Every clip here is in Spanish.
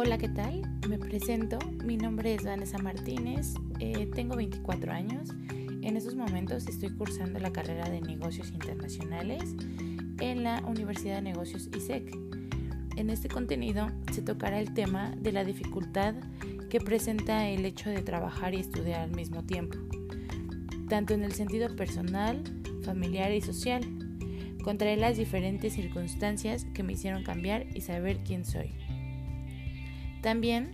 Hola, ¿qué tal? Me presento, mi nombre es Vanessa Martínez, eh, tengo 24 años, en estos momentos estoy cursando la carrera de negocios internacionales en la Universidad de Negocios ISEC. En este contenido se tocará el tema de la dificultad que presenta el hecho de trabajar y estudiar al mismo tiempo, tanto en el sentido personal, familiar y social. Contaré las diferentes circunstancias que me hicieron cambiar y saber quién soy. También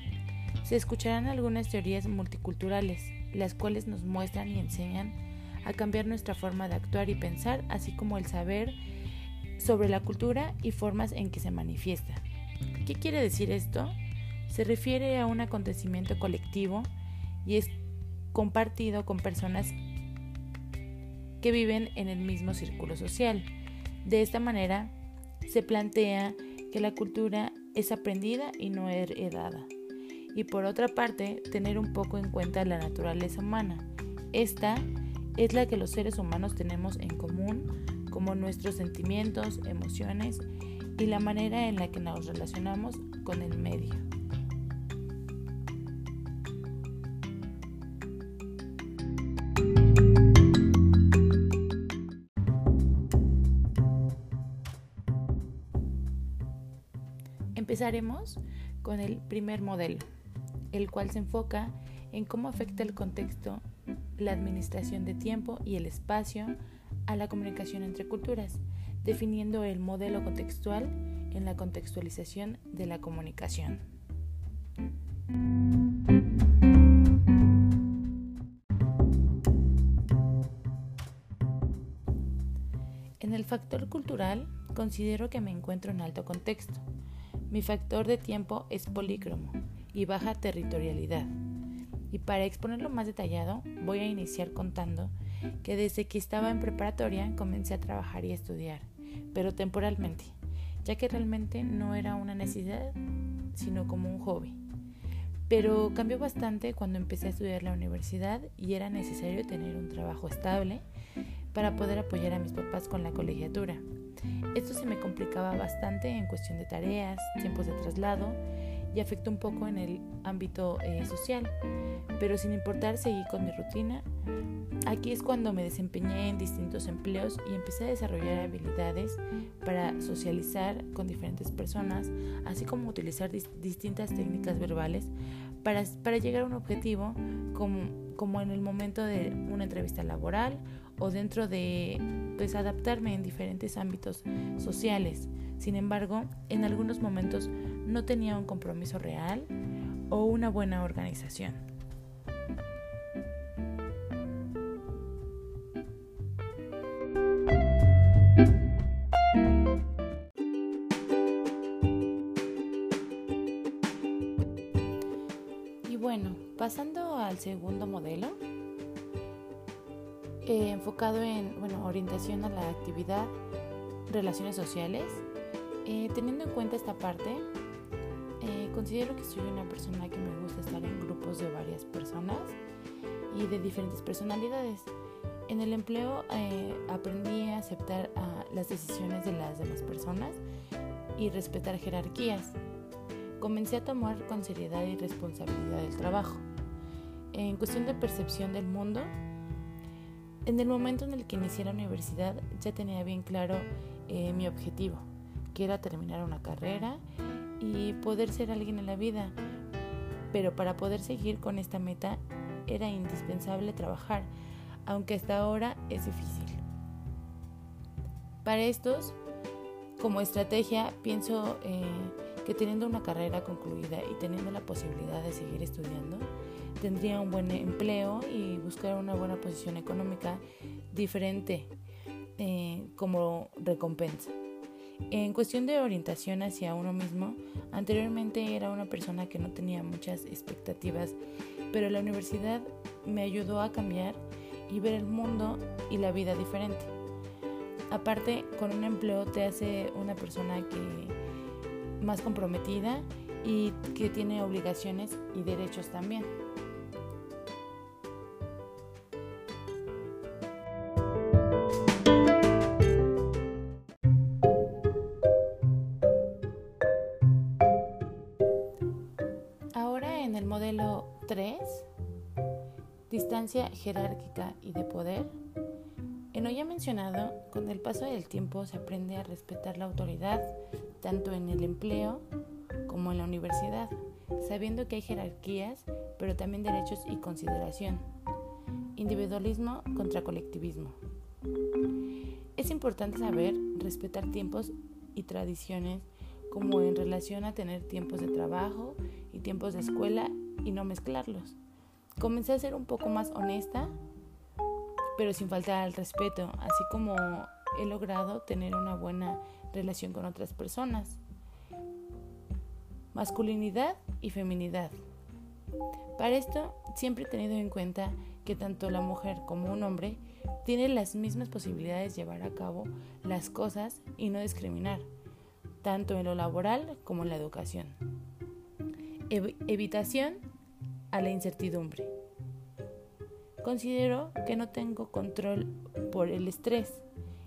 se escucharán algunas teorías multiculturales, las cuales nos muestran y enseñan a cambiar nuestra forma de actuar y pensar, así como el saber sobre la cultura y formas en que se manifiesta. ¿Qué quiere decir esto? Se refiere a un acontecimiento colectivo y es compartido con personas que viven en el mismo círculo social. De esta manera, se plantea que la cultura es aprendida y no heredada. Y por otra parte, tener un poco en cuenta la naturaleza humana. Esta es la que los seres humanos tenemos en común, como nuestros sentimientos, emociones y la manera en la que nos relacionamos con el medio. Empezaremos con el primer modelo, el cual se enfoca en cómo afecta el contexto, la administración de tiempo y el espacio a la comunicación entre culturas, definiendo el modelo contextual en la contextualización de la comunicación. En el factor cultural, considero que me encuentro en alto contexto, mi factor de tiempo es polícromo y baja territorialidad. Y para exponerlo más detallado, voy a iniciar contando que desde que estaba en preparatoria comencé a trabajar y a estudiar, pero temporalmente, ya que realmente no era una necesidad, sino como un hobby. Pero cambió bastante cuando empecé a estudiar la universidad y era necesario tener un trabajo estable para poder apoyar a mis papás con la colegiatura esto se me complicaba bastante en cuestión de tareas, tiempos de traslado y afectó un poco en el ámbito eh, social, pero sin importar seguí con mi rutina. Aquí es cuando me desempeñé en distintos empleos y empecé a desarrollar habilidades para socializar con diferentes personas, así como utilizar distintas técnicas verbales para, para, llegar a un objetivo como, como en el momento de una entrevista laboral o dentro de pues adaptarme en diferentes ámbitos sociales. Sin embargo, en algunos momentos no tenía un compromiso real o una buena organización. Pasando al segundo modelo, eh, enfocado en bueno, orientación a la actividad, relaciones sociales. Eh, teniendo en cuenta esta parte, eh, considero que soy una persona que me gusta estar en grupos de varias personas y de diferentes personalidades. En el empleo aprendí a aceptar las decisiones de las demás personas y respetar jerarquías. Comencé a tomar con seriedad y responsabilidad el trabajo. En cuestión de percepción del mundo, en el momento en el que inicié la universidad ya tenía bien claro eh, mi objetivo, que era terminar una carrera y poder ser alguien en la vida. Pero para poder seguir con esta meta era indispensable trabajar, aunque hasta ahora es difícil. Para estos, como estrategia, pienso eh, que teniendo una carrera concluida y teniendo la posibilidad de seguir estudiando, tendría un buen empleo y buscar una buena posición económica diferente eh, como recompensa. En cuestión de orientación hacia uno mismo, anteriormente era una persona que no tenía muchas expectativas, pero la universidad me ayudó a cambiar y ver el mundo y la vida diferente. Aparte, con un empleo te hace una persona que más comprometida y que tiene obligaciones y derechos también. 3. Distancia jerárquica y de poder. En lo ya mencionado, con el paso del tiempo se aprende a respetar la autoridad, tanto en el empleo como en la universidad, sabiendo que hay jerarquías, pero también derechos y consideración. Individualismo contra colectivismo. Es importante saber respetar tiempos y tradiciones como en relación a tener tiempos de trabajo y tiempos de escuela y no mezclarlos. Comencé a ser un poco más honesta, pero sin faltar al respeto, así como he logrado tener una buena relación con otras personas. Masculinidad y feminidad. Para esto siempre he tenido en cuenta que tanto la mujer como un hombre tienen las mismas posibilidades de llevar a cabo las cosas y no discriminar, tanto en lo laboral como en la educación. evitación a la incertidumbre. Considero que no tengo control por el estrés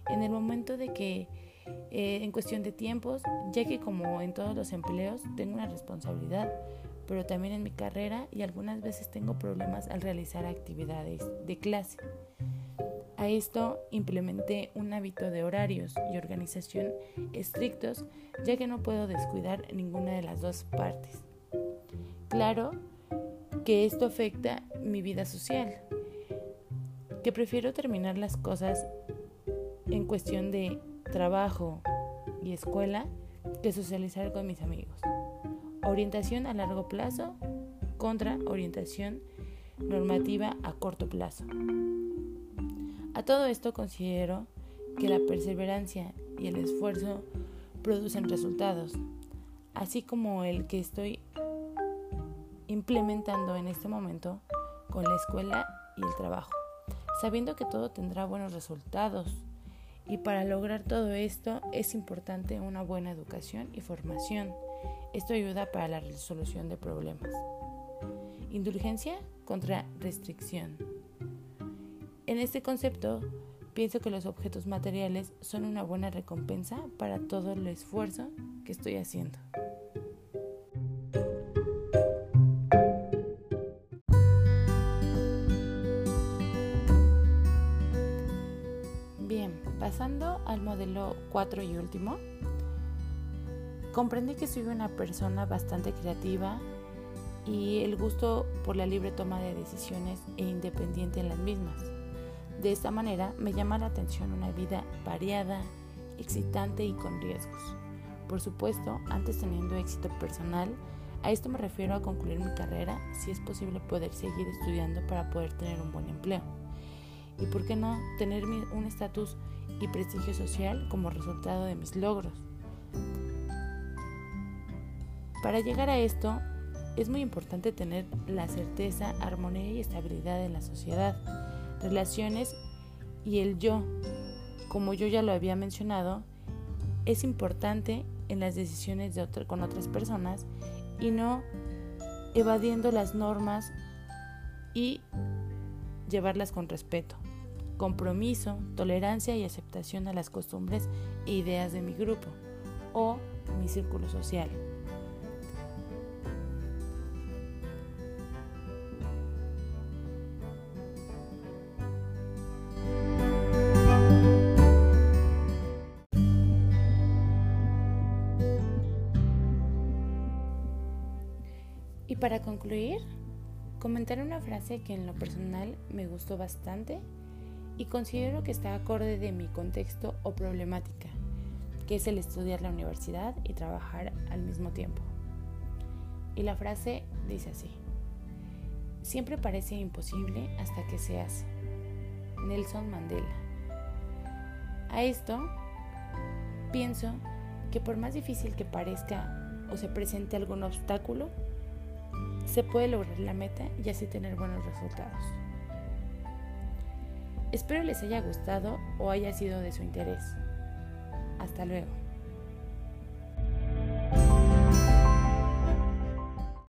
en el momento de que eh, en cuestión de tiempos, ya que como en todos los empleos tengo una responsabilidad, pero también en mi carrera y algunas veces tengo problemas al realizar actividades de clase. A esto implementé un hábito de horarios y organización estrictos, ya que no puedo descuidar ninguna de las dos partes. Claro que esto afecta mi vida social, que prefiero terminar las cosas en cuestión de trabajo y escuela que socializar con mis amigos. Orientación a largo plazo contra orientación normativa a corto plazo. A todo esto considero que la perseverancia y el esfuerzo producen resultados, así como el que estoy implementando en este momento con la escuela y el trabajo, sabiendo que todo tendrá buenos resultados y para lograr todo esto es importante una buena educación y formación. Esto ayuda para la resolución de problemas. Indulgencia contra restricción. En este concepto, pienso que los objetos materiales son una buena recompensa para todo el esfuerzo que estoy haciendo. Pasando al modelo 4 y último, comprendí que soy una persona bastante creativa y el gusto por la libre toma de decisiones e independiente en las mismas. De esta manera me llama la atención una vida variada, excitante y con riesgos. Por supuesto, antes teniendo éxito personal, a esto me refiero a concluir mi carrera, si es posible poder seguir estudiando para poder tener un buen empleo. Y por qué no tener un estatus y prestigio social como resultado de mis logros. Para llegar a esto, es muy importante tener la certeza, armonía y estabilidad en la sociedad, relaciones y el yo. Como yo ya lo había mencionado, es importante en las decisiones de con otras personas y no evadiendo las normas y llevarlas con respeto compromiso, tolerancia y aceptación a las costumbres e ideas de mi grupo o mi círculo social. Y para concluir, comentaré una frase que en lo personal me gustó bastante y considero que está acorde de mi contexto o problemática, que es el estudiar la universidad y trabajar al mismo tiempo. Y la frase dice así, siempre parece imposible hasta que se hace. Nelson Mandela. A esto pienso que por más difícil que parezca o se presente algún obstáculo, se puede lograr la meta y así tener buenos resultados. Espero les haya gustado o haya sido de su interés. Hasta luego.